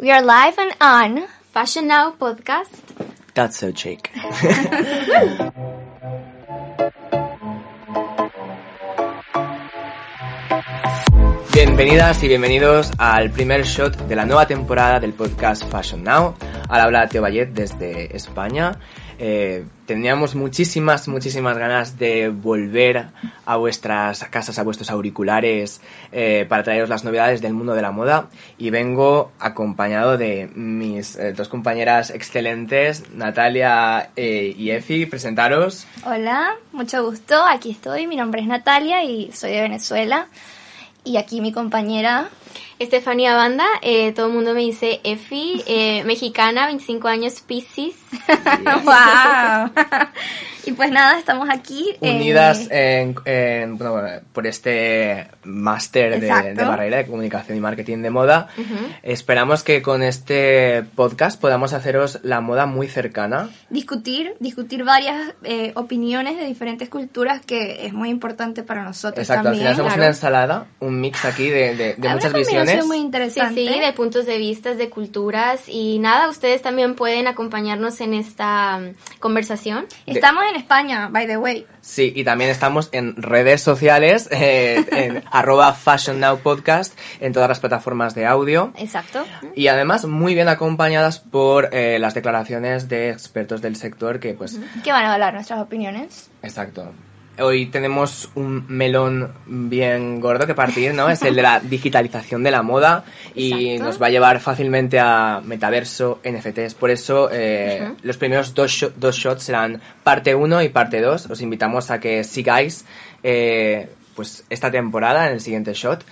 We are live and on Fashion Now podcast. That's so chic. Bienvenidas y bienvenidos al primer shot de la nueva temporada del podcast Fashion Now. Al habla Teo Vallet desde España. Eh, teníamos muchísimas, muchísimas ganas de volver a vuestras casas, a vuestros auriculares, eh, para traeros las novedades del mundo de la moda. Y vengo acompañado de mis eh, dos compañeras excelentes, Natalia y Efi. Presentaros. Hola, mucho gusto. Aquí estoy. Mi nombre es Natalia y soy de Venezuela. Y aquí mi compañera Estefanía Banda, eh, todo el mundo me dice Efi, eh, mexicana, 25 años, Pisces. ¡Wow! y pues nada, estamos aquí. eh, Unidas en, en, bueno, por este máster de, de, barrera de comunicación y marketing de moda. Uh -huh. Esperamos que con este podcast podamos haceros la moda muy cercana. Discutir, discutir varias eh, opiniones de diferentes culturas que es muy importante para nosotros. Exacto, también, al final somos claro. una ensalada, un mix aquí de, de, de muchas visiones. Muy interesante. Sí, sí, de puntos de vista, de culturas y nada, ustedes también pueden acompañarnos en esta um, conversación. Estamos en España, by the way. Sí, y también estamos en redes sociales, eh, en arroba Fashion Now Podcast, en todas las plataformas de audio. Exacto. Y además muy bien acompañadas por eh, las declaraciones de expertos del sector que pues... Que van a hablar nuestras opiniones. Exacto. Hoy tenemos un melón bien gordo que partir, ¿no? Es el de la digitalización de la moda y Exacto. nos va a llevar fácilmente a metaverso, NFTs. Por eso eh, uh -huh. los primeros dos, sh dos shots serán parte 1 y parte 2. Os invitamos a que sigáis eh, pues esta temporada en el siguiente shot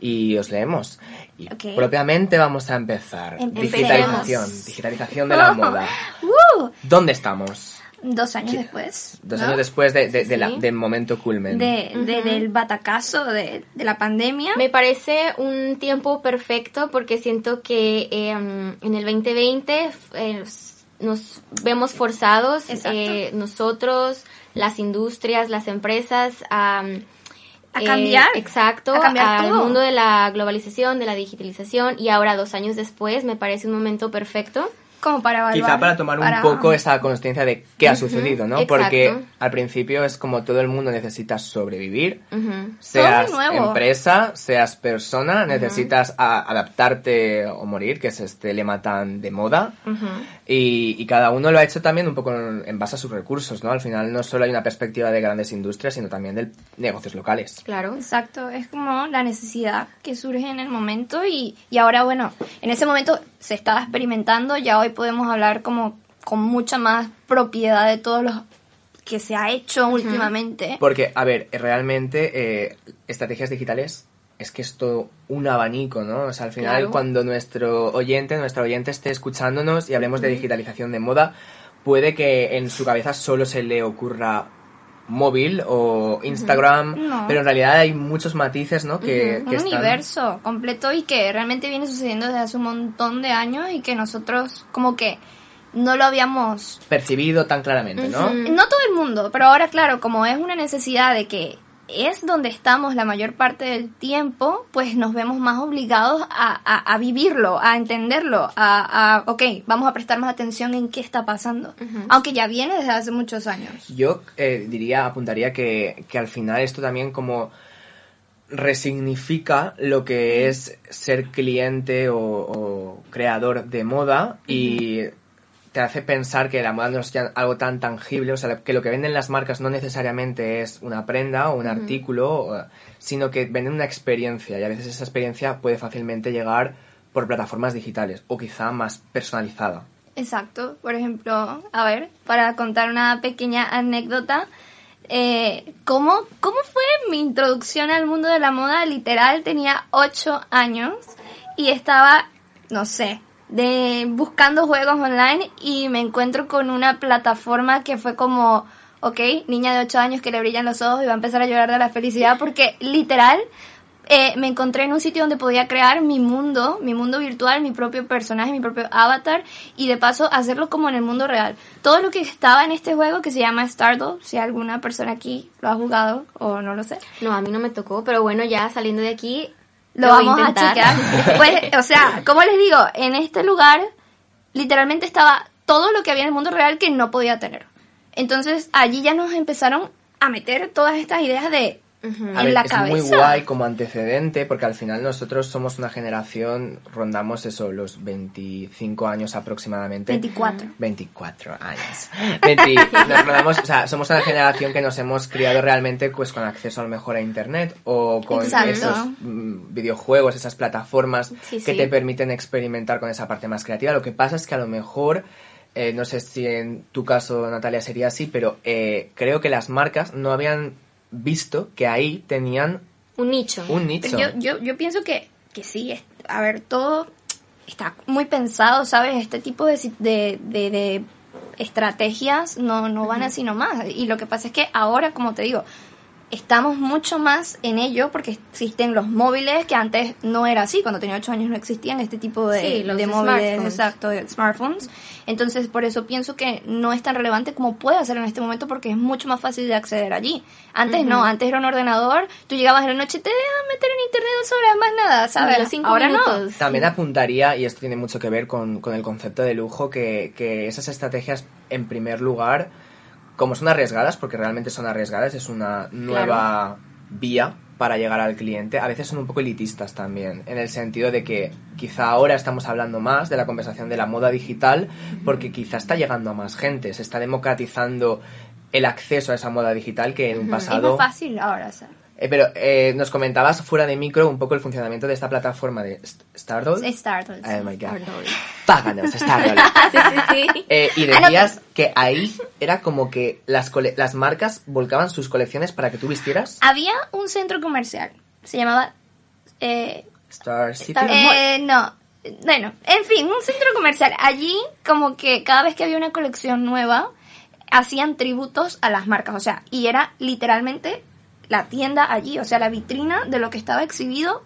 y os leemos. Y okay. propiamente vamos a empezar. Empecemos. Digitalización, digitalización de la moda. Uh. ¿Dónde estamos? Dos años después. Dos ¿no? años después de, de, Sí. de la, del momento culmen. De, de- del batacazo de, de la pandemia. Me parece un tiempo perfecto porque siento que eh, en el 2020 eh, nos vemos forzados, eh, nosotros, las industrias, las empresas, a, A eh, cambiar. exacto, A cambiar al todo. mundo de la globalización, de la digitalización y ahora dos años después me parece un momento perfecto. Como para evaluar. Quizá para tomar un para- poco esa conciencia de qué ha sucedido, ¿no? exacto. Porque al principio es como todo el mundo necesita sobrevivir, seas Todo muy nuevo. empresa, seas persona, necesitas a- adaptarte o morir, que es este lema tan de moda. Ujú. Y, y cada uno lo ha hecho también un poco en, en base a sus recursos, ¿no? Al final no solo hay una perspectiva de grandes industrias, sino también de negocios locales. Claro. Exacto, es como la necesidad que surge en el momento y, y ahora, bueno, en ese momento se estaba experimentando, ya hoy podemos hablar como con mucha más propiedad de todos los que se ha hecho últimamente. Porque, a ver, realmente eh, estrategias digitales es que es todo un abanico, ¿no? O sea, al final Claro. cuando nuestro oyente, nuestra oyente esté escuchándonos y hablemos de digitalización de moda, puede que en su cabeza solo se le ocurra móvil o Instagram, No. pero en realidad hay muchos matices, ¿no? Que, Un que están- universo completo y que realmente viene sucediendo desde hace un montón de años y que nosotros como que no lo habíamos percibido tan claramente, ¿no? No todo el mundo, pero ahora claro, como es una necesidad de que es donde estamos la mayor parte del tiempo, pues nos vemos más obligados a, a- a vivirlo, a entenderlo, a, a, ok, vamos a prestar más atención en qué está pasando, aunque ya viene desde hace muchos años. Yo eh, diría, apuntaría que, que al final esto también como resignifica lo que es ser cliente o, o creador de moda y te hace pensar que la moda no es ya algo tan tangible, o sea, que lo que venden las marcas no necesariamente es una prenda o un artículo, sino que venden una experiencia y a veces esa experiencia puede fácilmente llegar por plataformas digitales o quizá más personalizada. Exacto, por ejemplo, a ver, para contar una pequeña anécdota, eh, ¿cómo, ¿cómo fue mi introducción al mundo de la moda? Literal, tenía 8 años y estaba, no sé, de buscando juegos online y me encuentro con una plataforma que fue como, ok, niña de 8 años que le brillan los ojos y va a empezar a llorar de la felicidad porque literal eh, me encontré en un sitio donde podía crear mi mundo, mi mundo virtual, mi propio personaje, mi propio avatar y de paso hacerlo como en el mundo real. Todo lo que estaba en este juego que se llama Stardoll, si alguna persona aquí lo ha jugado o no lo sé. No, a mí no me tocó, pero bueno, ya saliendo de aquí, Lo, Lo a vamos a, chequear. Pues, o sea, como les digo, en este lugar literalmente estaba todo lo que había en el mundo real que no podía tener. Entonces allí ya nos empezaron a meter todas estas ideas de A en ver, la es cabeza. muy guay como antecedente porque al final nosotros somos una generación, rondamos eso, los 25 años aproximadamente. 24. 24 años. 20 nos rondamos, o sea, somos una generación que nos hemos criado realmente pues con acceso a lo mejor a internet o con Exacto. esos mm, videojuegos, esas plataformas Sí, que sí. te permiten experimentar con esa parte más creativa. Lo que pasa es que a lo mejor eh, no sé si en tu caso, Natalia, sería así, pero eh, creo que las marcas no habían visto que ahí tenían Un nicho. un nicho. Yo, yo, yo pienso que, que sí, es- a ver, todo está muy pensado, ¿sabes? Este tipo de, si- de, de, de estrategias no, no van así nomás. Y lo que pasa es que ahora, como te digo, estamos mucho más en ello porque existen los móviles que antes no era así. Cuando tenía 8 años no existían este tipo de, Sí, los de móviles, smartphones. exacto, de smartphones. Entonces, por eso pienso que no es tan relevante como puede ser en este momento porque es mucho más fácil de acceder allí. Antes no, antes era un ordenador, tú llegabas en la noche, te dejan meter en internet dos horas, más nada, ¿sabes? A los cinco Ahora no. También apuntaría, y esto tiene mucho que ver con, con el concepto de lujo, que, que esas estrategias, en primer lugar, como son arriesgadas, porque realmente son arriesgadas, es una nueva vía para llegar al cliente, a veces son un poco elitistas también, en el sentido de que quizá ahora estamos hablando más de la conversación de la moda digital, porque quizá está llegando a más gente, se está democratizando el acceso a esa moda digital que en un Es pasado... más fácil ahora, ¿sabes? Eh, pero eh, nos comentabas fuera de micro un poco el funcionamiento de esta plataforma de St- Stardoll. Sí. Oh my God. Páganos, Stardoll. Sí, sí, sí. Eh, y Ah, decías que ahí era como que las, cole- las marcas volcaban sus colecciones para que tú vistieras Había un centro comercial, se llamaba... Eh, Star City. Eh, no, bueno, en fin, un centro comercial. Allí, como que cada vez que había una colección nueva, hacían tributos a las marcas, o sea, y era literalmente la tienda allí, o sea, la vitrina de lo que estaba exhibido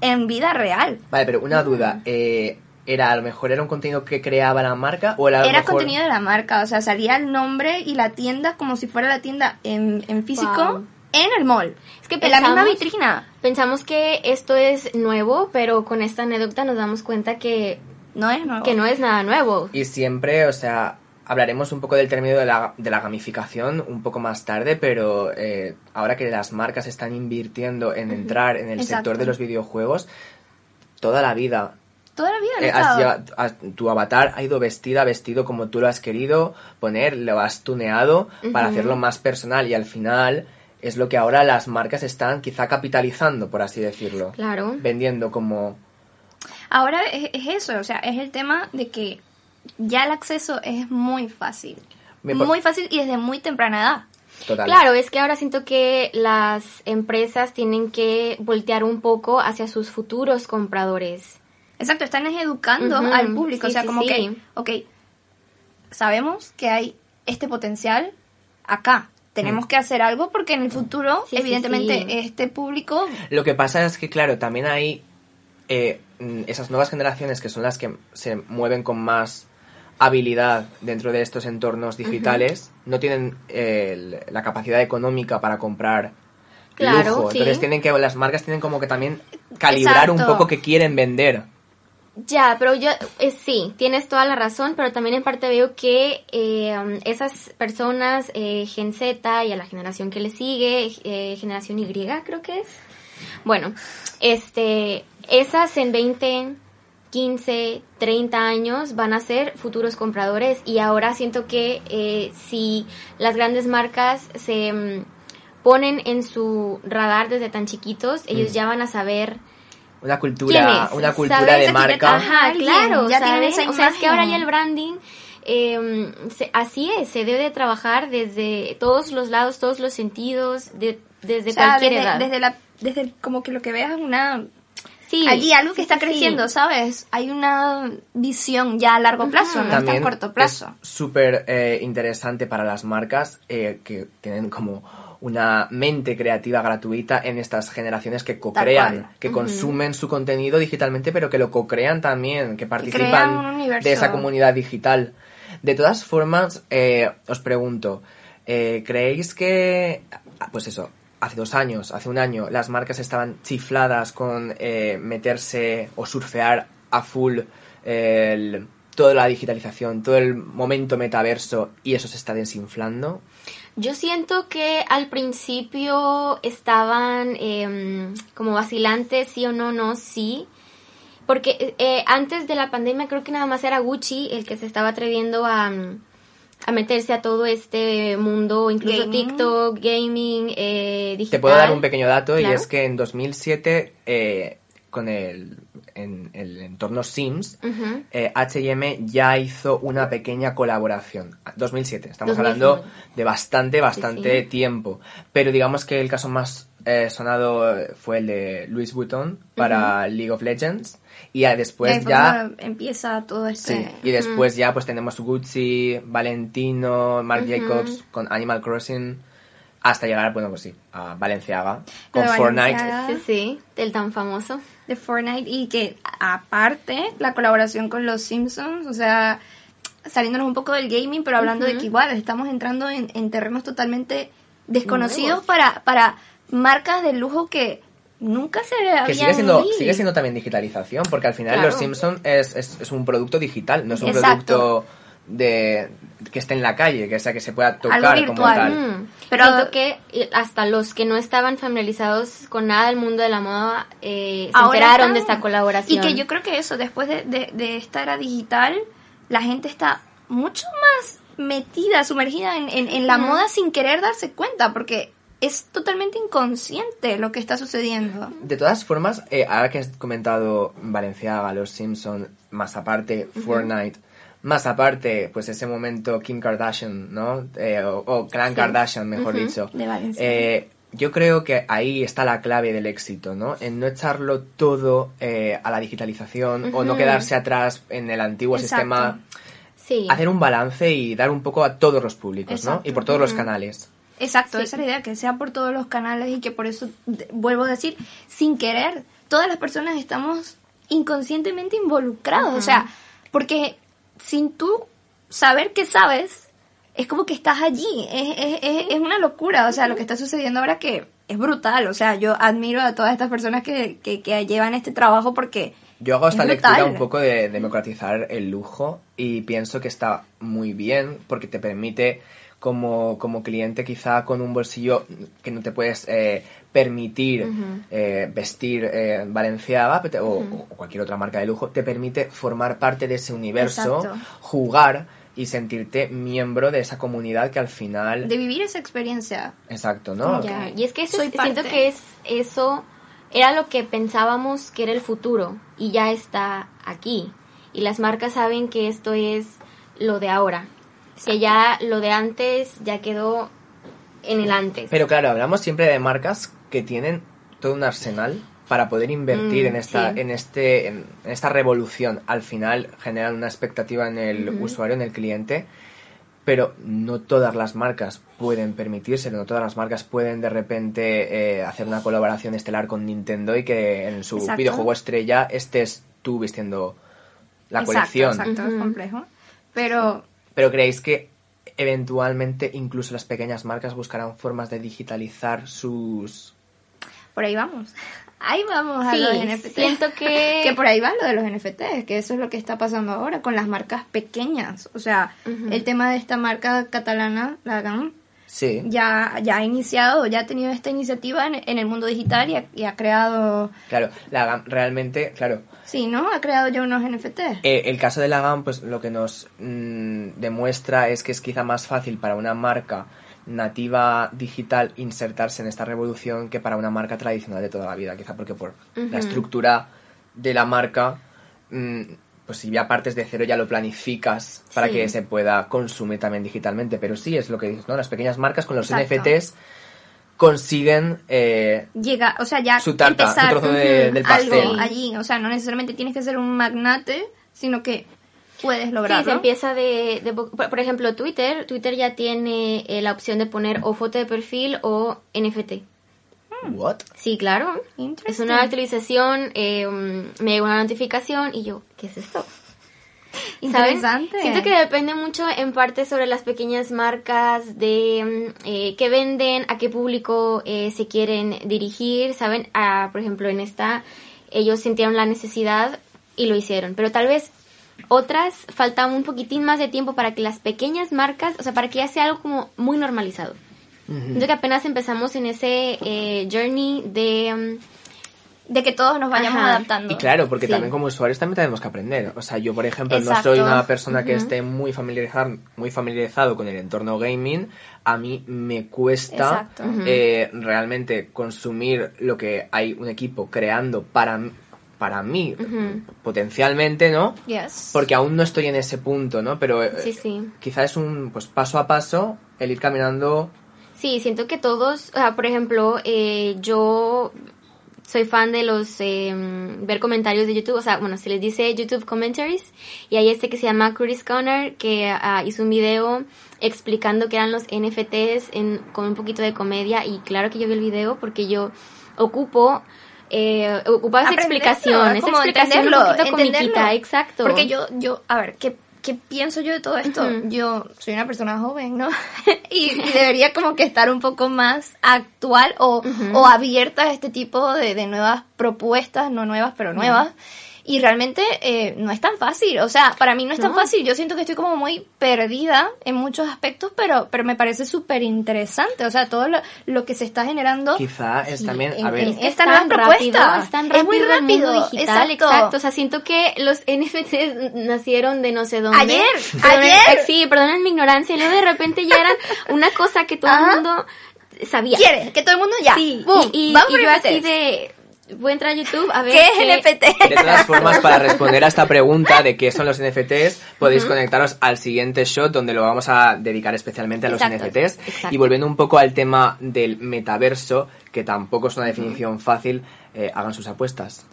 en vida real. Vale, pero una duda. eh, ¿Era a lo mejor era un contenido que creaba la marca o era a lo Era mejor- contenido de la marca, o sea, salía el nombre y la tienda como si fuera la tienda en, en físico Wow. en el mall. Es que en la misma pensamos- vitrina. Pensamos que esto es nuevo, pero con esta anécdota nos damos cuenta que, No es nuevo. que no es nada nuevo. Y siempre, o sea, hablaremos un poco del término de la, de la gamificación un poco más tarde, pero eh, ahora que las marcas están invirtiendo en entrar en el Exacto. sector de los videojuegos, toda la vida Toda la vida Eh, has estado. lleva- has- tu avatar ha ido vestida, vestido como tú lo has querido poner, lo has tuneado para hacerlo más personal y al final es lo que ahora las marcas están quizá capitalizando, por así decirlo. Claro. Vendiendo como... Ahora es, es eso, o sea, es el tema de que ya el acceso es muy fácil. Muy fácil y desde muy temprana edad. Total. Claro, es que ahora siento que las empresas tienen que voltear un poco hacia sus futuros compradores. Exacto, están es educando al público, sí, o sea, sí, como sí. que, ok, sabemos que hay este potencial acá. Tenemos que hacer algo porque en el futuro, Sí, evidentemente, sí. este público Lo que pasa es que, claro, también hay eh, mm, esas nuevas generaciones que son las que se mueven con más habilidad dentro de estos entornos digitales, no tienen eh, la capacidad económica para comprar Claro, lujo. sí. Entonces tienen que, las marcas tienen como que también calibrar un poco que quieren vender. Ya, pero yo eh, sí, tienes toda la razón, pero también en parte veo que eh, esas personas, eh, Gen Z y a la generación que le sigue, eh, generación Y creo que es, bueno, este, esas en 20, 15, 30 años van a ser futuros compradores y ahora siento que eh, si las grandes marcas se mm, ponen en su radar desde tan chiquitos, ellos Mm. ya van a saber Una ¿Quién cultura, una cultura ¿Sabes? de marca. Ajá, Alguien, claro, ya tienen ¿sabes? esa O sea, es que ahora ya el branding, eh, se- así es, se debe de trabajar desde todos los lados, todos los sentidos, de, desde o sea, cualquier desde, edad. desde la, desde como que lo que veas es una sí, allí algo que sí, está sí, sí. creciendo, ¿sabes? Hay una visión ya a largo plazo, no está a corto plazo. es súper eh, interesante para las marcas eh, que tienen como una mente creativa gratuita en estas generaciones que co-crean, que consumen su contenido digitalmente, pero que lo co-crean también, que participan de esa comunidad digital. De todas formas, eh, os pregunto, eh, ¿creéis que, pues eso, hace dos años, hace un año, las marcas estaban chifladas con eh, meterse o surfear a full toda la digitalización, todo el momento metaverso y eso se está desinflando. Yo siento que al principio estaban em, como vacilantes, sí o no, no, sí. Porque eh, antes de la pandemia creo que nada más era Gucci el que se estaba atreviendo a, a meterse a todo este mundo, incluso Gaming. TikTok, gaming, eh, digital. Te puedo dar un pequeño dato y es que en 2007, eh, con el, en el entorno Sims, Ujú. eh, H&M ya hizo una pequeña colaboración. 2007, estamos 2007. hablando de bastante, bastante Sí, sí. tiempo. Pero digamos que el caso más eh, sonado eh, fue el de Louis Vuitton para League of Legends. Y ya y después ya... empieza todo este... Sí, y después ya pues tenemos Gucci, Valentino, Marc Jacobs con Animal Crossing, hasta llegar, bueno, pues sí, a Valenciaga con Fortnite. Balenciaga. Sí, sí, del tan famoso. de Fortnite y que aparte la colaboración con los Simpsons, o sea, saliéndonos un poco del gaming, pero hablando de que igual estamos entrando en, en terrenos totalmente desconocidos Nuevos. para, para marcas de lujo que nunca se habían Que sigue siendo, visto. sigue siendo también digitalización, porque al final Claro. Los Simpsons es, es, es un producto digital, no es un Exacto. producto de que esté en la calle, que sea que se pueda tocar como virtual. tal. Mm, Pero- siento que hasta los que no estaban familiarizados con nada del mundo de la moda eh, se enteraron están. de esta colaboración. Y que yo creo que eso, después de, de- de esta era digital, la gente está mucho más metida, sumergida en, en- en la moda sin querer darse cuenta, porque es totalmente inconsciente lo que está sucediendo. De todas formas, eh, ahora que has comentado Valenciaga, Los Simpson, más aparte Fortnite, más aparte, pues ese momento Kim Kardashian, ¿no? Eh, o, o Clan Sí. Kardashian, mejor dicho. De Valenciaga. Eh, yo creo que ahí está la clave del éxito, ¿no? En no echarlo todo eh, a la digitalización o no quedarse atrás en el antiguo Exacto. sistema. sí. Hacer un balance y dar un poco a todos los públicos, ¿no? Y por todos los canales. Exacto, Sí. esa es la idea, que sea por todos los canales y que por eso, de- vuelvo a decir, sin querer, todas las personas estamos inconscientemente involucrados. O sea, porque sin tú saber que sabes, es como que estás allí. Es, es, es, es una locura, o sea, lo que está sucediendo ahora que es brutal. O sea, yo admiro a todas estas personas que, que, que llevan este trabajo porque... Yo hago esta Es lectura brutal. un poco de democratizar el lujo y pienso que está muy bien porque te permite como, como cliente quizá con un bolsillo que no te puedes eh, permitir eh, vestir eh, Valenciaga o, o cualquier otra marca de lujo, te permite formar parte de ese universo, Exacto. jugar y sentirte miembro de esa comunidad que al final... De vivir esa experiencia. Exacto, ¿no? Y es que eso Soy siento que es eso era lo que pensábamos que era el futuro y ya está aquí. Y las marcas saben que esto es lo de ahora. Que ya lo de antes ya quedó en el antes. Pero claro, hablamos siempre de marcas que tienen todo un arsenal para poder invertir Mm, en esta, sí. en este, en esta revolución. Al final generan una expectativa en el usuario, en el cliente, pero no todas las marcas pueden permitírselo, no todas las marcas pueden de repente eh, hacer una colaboración estelar con Nintendo y que en su Exacto. videojuego estrella estés tú vistiendo la Exacto, colección. Exacto, es complejo. Pero Pero creéis que eventualmente incluso las pequeñas marcas buscarán formas de digitalizar sus por ahí vamos. Ahí vamos a los NFT. siento que- que por ahí va lo de los NFT, que eso es lo que está pasando ahora con las marcas pequeñas. O sea, el tema de esta marca catalana, la GAM, Sí. ya, ya ha iniciado, ya ha tenido esta iniciativa en, en el mundo digital y ha, y ha creado, Claro, la GAM realmente, claro, sí, ¿no? Ha creado ya unos NFT. eh, el caso de la GAM, pues lo que nos mm, demuestra es que es quizá más fácil para una marca nativa digital insertarse en esta revolución que para una marca tradicional de toda la vida, quizá porque por la estructura de la marca, mm, pues si ya partes de cero ya lo planificas para Sí. que se pueda consumir también digitalmente, pero sí es lo que dices, ¿no? Las pequeñas marcas con los Exacto. NFTs consiguen eh, Llega, o sea, ya Su tarta, su trozo de- del pastel. algo allí. O sea, no necesariamente tienes que ser un magnate, sino que puedes Sí, lograrlo. se empieza de, de po- por, por ejemplo, Twitter. Twitter ya tiene eh, la opción de poner o foto de perfil o NFT. ¿What? Sí, claro. Es una actualización, eh, um, me llegó una notificación y yo, ¿qué es esto? ¿saben? Interesante. Siento que depende mucho en parte sobre las pequeñas marcas de mm, eh, qué venden, a qué público eh, se quieren dirigir, ¿saben? Ah, por ejemplo, en esta ellos sintieron la necesidad y lo hicieron, pero tal vez otras falta un poquitín más de tiempo para que las pequeñas marcas, o sea, para que ya sea algo como muy normalizado. Siento que apenas empezamos en ese eh, journey de... mm, De que todos nos vayamos Ajá. adaptando. Y claro, porque Sí. también como usuarios también tenemos que aprender. O sea, yo por ejemplo no soy una persona que esté muy familiarizado, muy familiarizado con el entorno gaming. A mí me cuesta eh, realmente consumir lo que hay un equipo creando para, para mí, potencialmente, ¿no? Yes. Porque aún no estoy en ese punto, ¿no? Pero eh, Sí, sí. quizá es un pues paso a paso el ir caminando. Sí, siento que todos, o sea, por ejemplo, eh, yo soy fan de los eh, ver comentarios de YouTube, o sea, bueno, se les dice YouTube Commentaries, y hay este que se llama Curtis Conner, que ah, hizo un video explicando qué eran los NFTs en, con un poquito de comedia, y claro que yo vi el video porque yo ocupo... Eh, ocupaba esa explicación, esa como explicación un poquito comiquita, exacto. Porque yo, yo, a ver, ¿qué, qué pienso yo de todo esto? Yo soy una persona joven, ¿no? y, y debería como que estar un poco más actual o, o abierta a este tipo de, de nuevas propuestas, no nuevas, pero nuevas. Y realmente eh, no es tan fácil, o sea, para mí no es tan No. fácil, yo siento que estoy como muy perdida en muchos aspectos, pero, pero me parece súper interesante, o sea, todo lo, lo que se está generando Quizá es también, en- a ver, Es que es nueva tan propuesta. rápido, es tan Es rápido muy el mundo rápido, digital, exacto. exacto. O sea, siento que los NFTs nacieron de no sé dónde. Ayer, Perdonen- ayer. eh, Sí, perdonen mi ignorancia. Y luego de repente ya eran una cosa que todo Ajá. el mundo sabía. quiere que todo el mundo ya, Sí, boom, y, y- vamos y yo así de... Voy a entrar a YouTube a ver ¿Qué es NFT? De todas formas, para responder a esta pregunta de qué son los NFTs, podéis conectaros al siguiente shot donde lo vamos a dedicar especialmente a los Exacto, NFTs. exacto. Y volviendo un poco al tema del metaverso, que tampoco es una definición fácil, eh, hagan sus apuestas.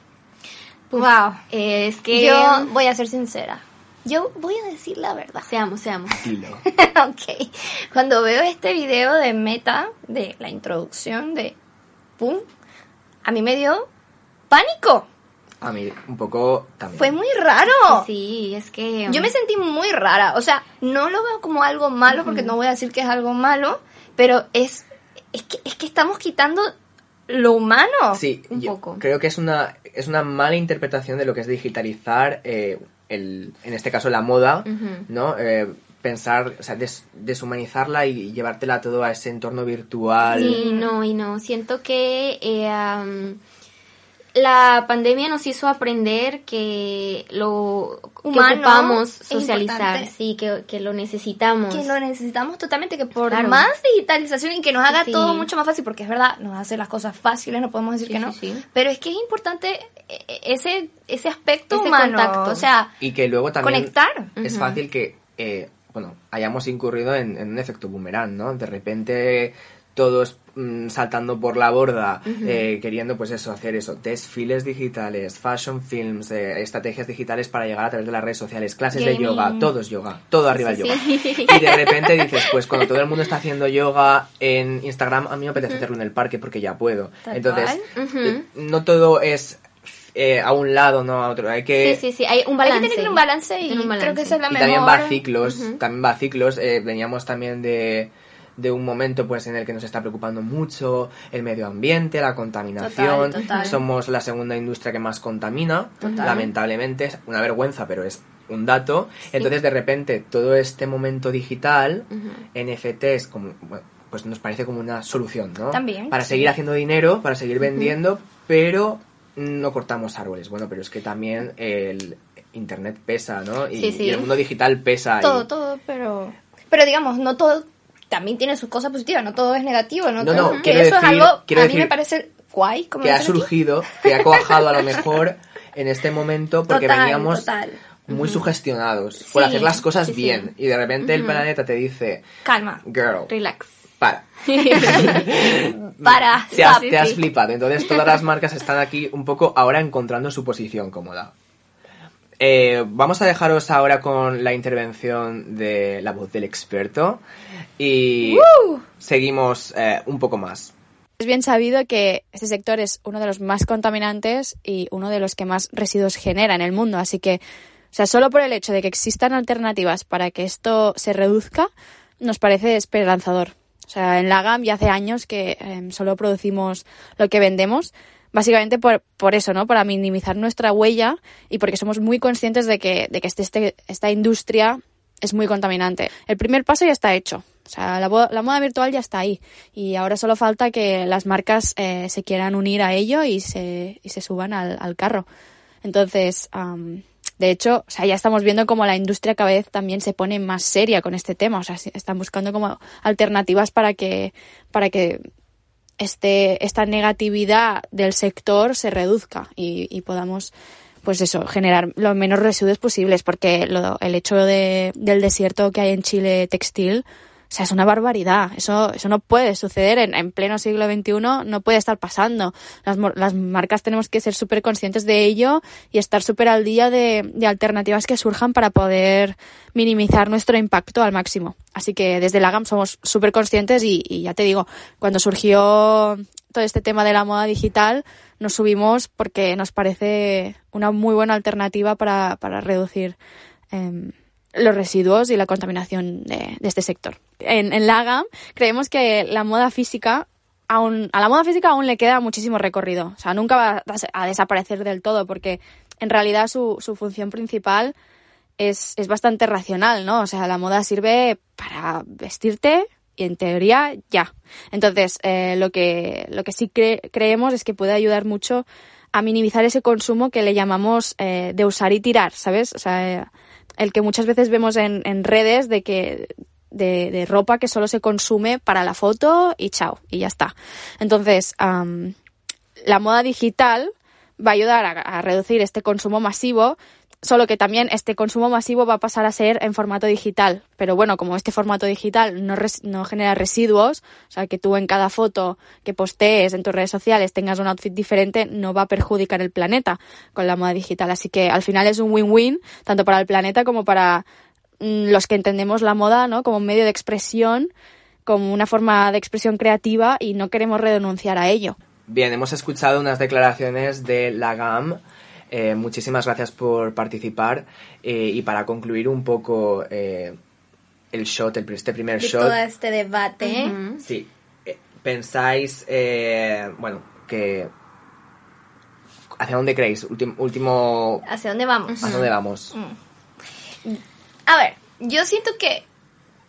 Wow. Eh, es que... Yo voy a ser sincera. Yo voy a decir la verdad. Seamos, seamos. Dilo. ok. Cuando veo este video de Meta, de la introducción de Pum, a mí me dio pánico. A mí un poco también. Fue muy raro. Sí, es que... Yo me sentí muy rara. O sea, no lo veo como algo malo, porque no voy a decir que es algo malo, pero es, es, que, es que estamos quitando lo humano. Sí, un yo poco. creo que es una, es una mala interpretación de lo que es digitalizar, eh, el, en este caso la moda. ¿no? Eh, pensar, o sea, des- deshumanizarla y llevártela todo a ese entorno virtual. Sí, no, y no. Siento que eh, la pandemia nos hizo aprender que lo que Humano ocupamos es socializar, sí, que, que lo necesitamos. Que lo necesitamos totalmente, que por Claro. más digitalización y que nos haga Sí. todo mucho más fácil, porque es verdad, nos hace las cosas fáciles, no podemos decir Sí, que no, sí, sí. pero es que es importante eh, ese, ese aspecto Ese humano, contacto. o sea, Y que luego también conectar. es fácil que, eh, bueno, hayamos incurrido en, en un efecto boomerang, ¿no? De repente todos mm, saltando por la borda, eh, queriendo pues eso, hacer eso, desfiles digitales, fashion films, eh, estrategias digitales para llegar a través de las redes sociales, clases de yoga, todo es yoga, todo arriba sí, el yoga. Y de repente dices, pues cuando todo el mundo está haciendo yoga en Instagram, a mí me apetece hacerlo en el parque porque ya puedo. Entonces, eh, no todo es eh, a un lado, no a otro, hay que... Sí, sí, sí, hay un Hay balance. que tener un balance y un creo que balance. esa es la y mejor. también va a ciclos, también va a ciclos. eh, veníamos también de, de un momento pues en el que nos está preocupando mucho el medio ambiente, la contaminación. Total, total. Somos la segunda industria que más contamina, Total. lamentablemente, es una vergüenza, pero es un dato. Entonces de repente todo este momento digital, NFTs como bueno, pues nos parece como una solución, ¿no? También, Para sí. seguir haciendo dinero, para seguir vendiendo, pero no cortamos árboles. Bueno, pero es que también el internet pesa, ¿no? Y, Sí, sí. y el mundo digital pesa. y- Todo, todo, pero... Pero digamos, no todo también tiene sus cosas positivas, no todo es negativo, no, No, todo- no, que eso es decir- algo, quiero a mí decir me parece guay, como que ha dicen aquí. surgido, que ha cuajado a lo mejor en este momento porque Total, veníamos total. muy sugestionados por Sí, hacer las cosas sí, sí. bien y de repente el planeta te dice, Calma, girl, Relax. para. para, Te has, te flipado. Entonces todas las marcas están aquí un poco ahora encontrando su posición cómoda. Eh, vamos a dejaros ahora con la intervención de la voz del experto y seguimos eh, un poco más. Es bien sabido que este sector es uno de los más contaminantes y uno de los que más residuos genera en el mundo, así que O sea, solo por el hecho de que existan alternativas para que esto se reduzca, nos parece esperanzador. O sea, en la GAM ya hace años que em, solo producimos lo que vendemos, básicamente por, por eso, ¿no? Para minimizar nuestra huella y porque somos muy conscientes de que, de que este, este, esta industria es muy contaminante. El primer paso ya está hecho. O sea, la, la moda virtual ya está ahí. Y ahora solo falta que las marcas eh, se quieran unir a ello y se, y se suban al, al carro. Entonces, am, de hecho, o sea, ya estamos viendo como la industria cada vez también se pone más seria con este tema. O sea, se- están buscando como alternativas para que, para que este, esta negatividad del sector se reduzca y, y podamos, pues eso, generar los menos residuos posibles, porque lo- el hecho de, del desierto que hay en Chile textil, o sea, es una barbaridad. Eso, eso no puede suceder en, en pleno siglo XXI, no puede estar pasando. Las, las marcas tenemos que ser súper conscientes de ello y estar súper al día de, de alternativas que surjan para poder minimizar nuestro impacto al máximo. Así que desde la GAM somos súper conscientes y, y ya te digo, cuando surgió todo este tema de la moda digital, nos subimos porque nos parece una muy buena alternativa para, para reducir em, los residuos y la contaminación de, este sector. En, en la GAM creemos que la moda física aún, a la moda física aún le queda muchísimo recorrido. O sea, nunca va a, a desaparecer del todo porque en realidad su, su función principal es, es bastante racional, ¿no? O sea, la moda sirve para vestirte y en teoría ya. Entonces, eh, lo, que, lo que sí cre- creemos es que puede ayudar mucho a minimizar ese consumo que le llamamos eh, de usar y tirar, ¿sabes? O sea, eh, el que muchas veces vemos en, en redes de que de, ropa que solo se consume para la foto y chao, y ya está. Entonces, am, la moda digital va a ayudar a reducir este consumo masivo, solo que también este consumo masivo va a pasar a ser en formato digital. Pero bueno, como este formato digital no, res- no genera residuos, o sea, que tú en cada foto que postees en tus redes sociales tengas un outfit diferente, no va a perjudicar el planeta con la moda digital. Así que al final es un win-win, tanto para el planeta como para mm, los que entendemos la moda, ¿no? Como un medio de expresión, como una forma de expresión creativa y no queremos renunciar a ello. Bien, hemos escuchado unas declaraciones de la GAM. Eh, muchísimas gracias por participar. Eh, y para concluir un poco eh, el shot, el, este primer De shot. todo este debate. Sí. pensáis, eh, bueno, que... ¿Hacia dónde creéis? Último... último ¿Hacia dónde vamos? ¿Hacia dónde vamos? A ver, yo siento que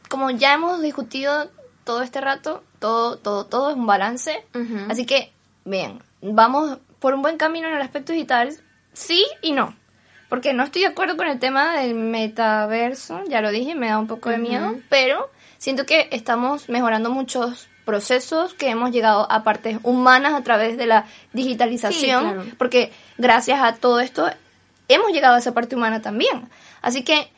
como ya hemos discutido todo este rato, todo, todo, todo es un balance. Así que, bien, vamos por un buen camino en el aspecto digital, sí y no. Porque no estoy de acuerdo con el tema del metaverso, ya lo dije, me da un poco de miedo, pero siento que estamos mejorando muchos procesos, que hemos llegado a partes humanas a través de la digitalización, Sí, claro. porque gracias a todo esto hemos llegado a esa parte humana también. Así que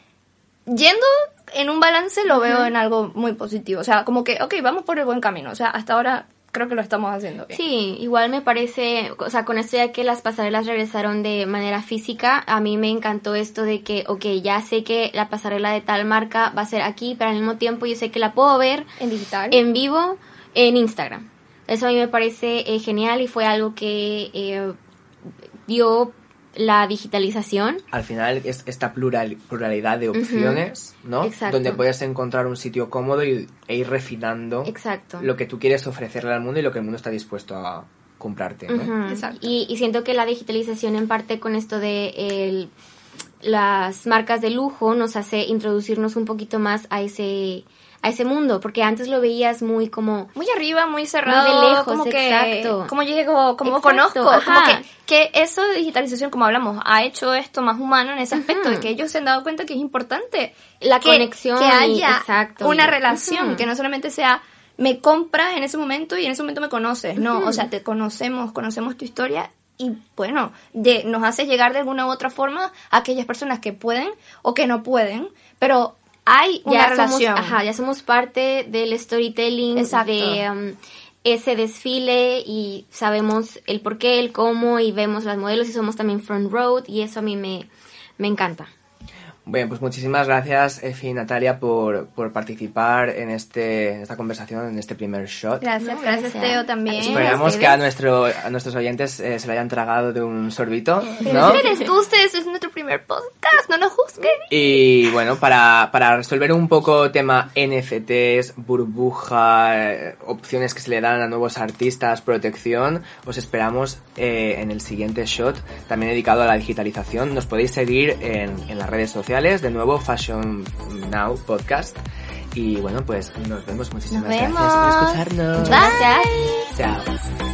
yendo en un balance lo veo en algo muy positivo. O sea, como que, ok, vamos por el buen camino. O sea, hasta ahora creo que lo estamos haciendo bien. Sí, igual me parece, o sea, con esto ya que las pasarelas regresaron de manera física, a mí me encantó esto de que, ok, ya sé que la pasarela de tal marca va a ser aquí, pero al mismo tiempo yo sé que la puedo ver En digital. en vivo en Instagram. Eso a mí me parece eh, genial y fue algo que eh, dio la digitalización. Al final es esta plural, pluralidad de opciones, ¿no? Exacto. Donde puedes encontrar un sitio cómodo y, e ir refinando Exacto. lo que tú quieres ofrecerle al mundo y lo que el mundo está dispuesto a comprarte, ¿no? Exacto. Y, y siento que la digitalización en parte con esto de el- las marcas de lujo nos hace introducirnos un poquito más a ese a ese mundo, porque antes lo veías muy como muy arriba, muy cerrado, Muy de lejos, como que, exacto. como llego, como Exacto, conozco, como que, que eso de digitalización, como hablamos, ha hecho esto más humano en ese aspecto, de que ellos se han dado cuenta que es importante La que, conexión que haya exacto, una relación, que no solamente sea me compras en ese momento y en ese momento me conoces, no, o sea, te conocemos, conocemos tu historia y bueno, de, nos hace llegar de alguna u otra forma a aquellas personas que pueden o que no pueden, pero hay una ya relación. somos, ajá, ya somos parte del storytelling Exacto. de um, ese desfile y sabemos el por qué, el cómo y vemos las modelos y somos también front road y eso a mí me, me encanta. Bien, pues muchísimas gracias, Efi y Natalia, por, por participar en, este, en esta conversación, en este primer shot. Gracias, No, gracias gracias. Teo también. Esperamos que a, nuestro, a nuestros oyentes eh, se lo hayan tragado de un sorbito, ¿no? Tú, ustedes, es nuestro primer primer podcast, no nos juzguen. Y bueno, para, para resolver un poco tema NFTs, burbuja, eh, opciones que se le dan a nuevos artistas, protección, os esperamos eh, en el siguiente shot, también dedicado a la digitalización. Nos podéis seguir en, en las redes sociales, de nuevo Fashion Now Podcast. Y bueno, pues nos vemos. Muchísimas Nos gracias por vemos. escucharnos. Gracias. Chao.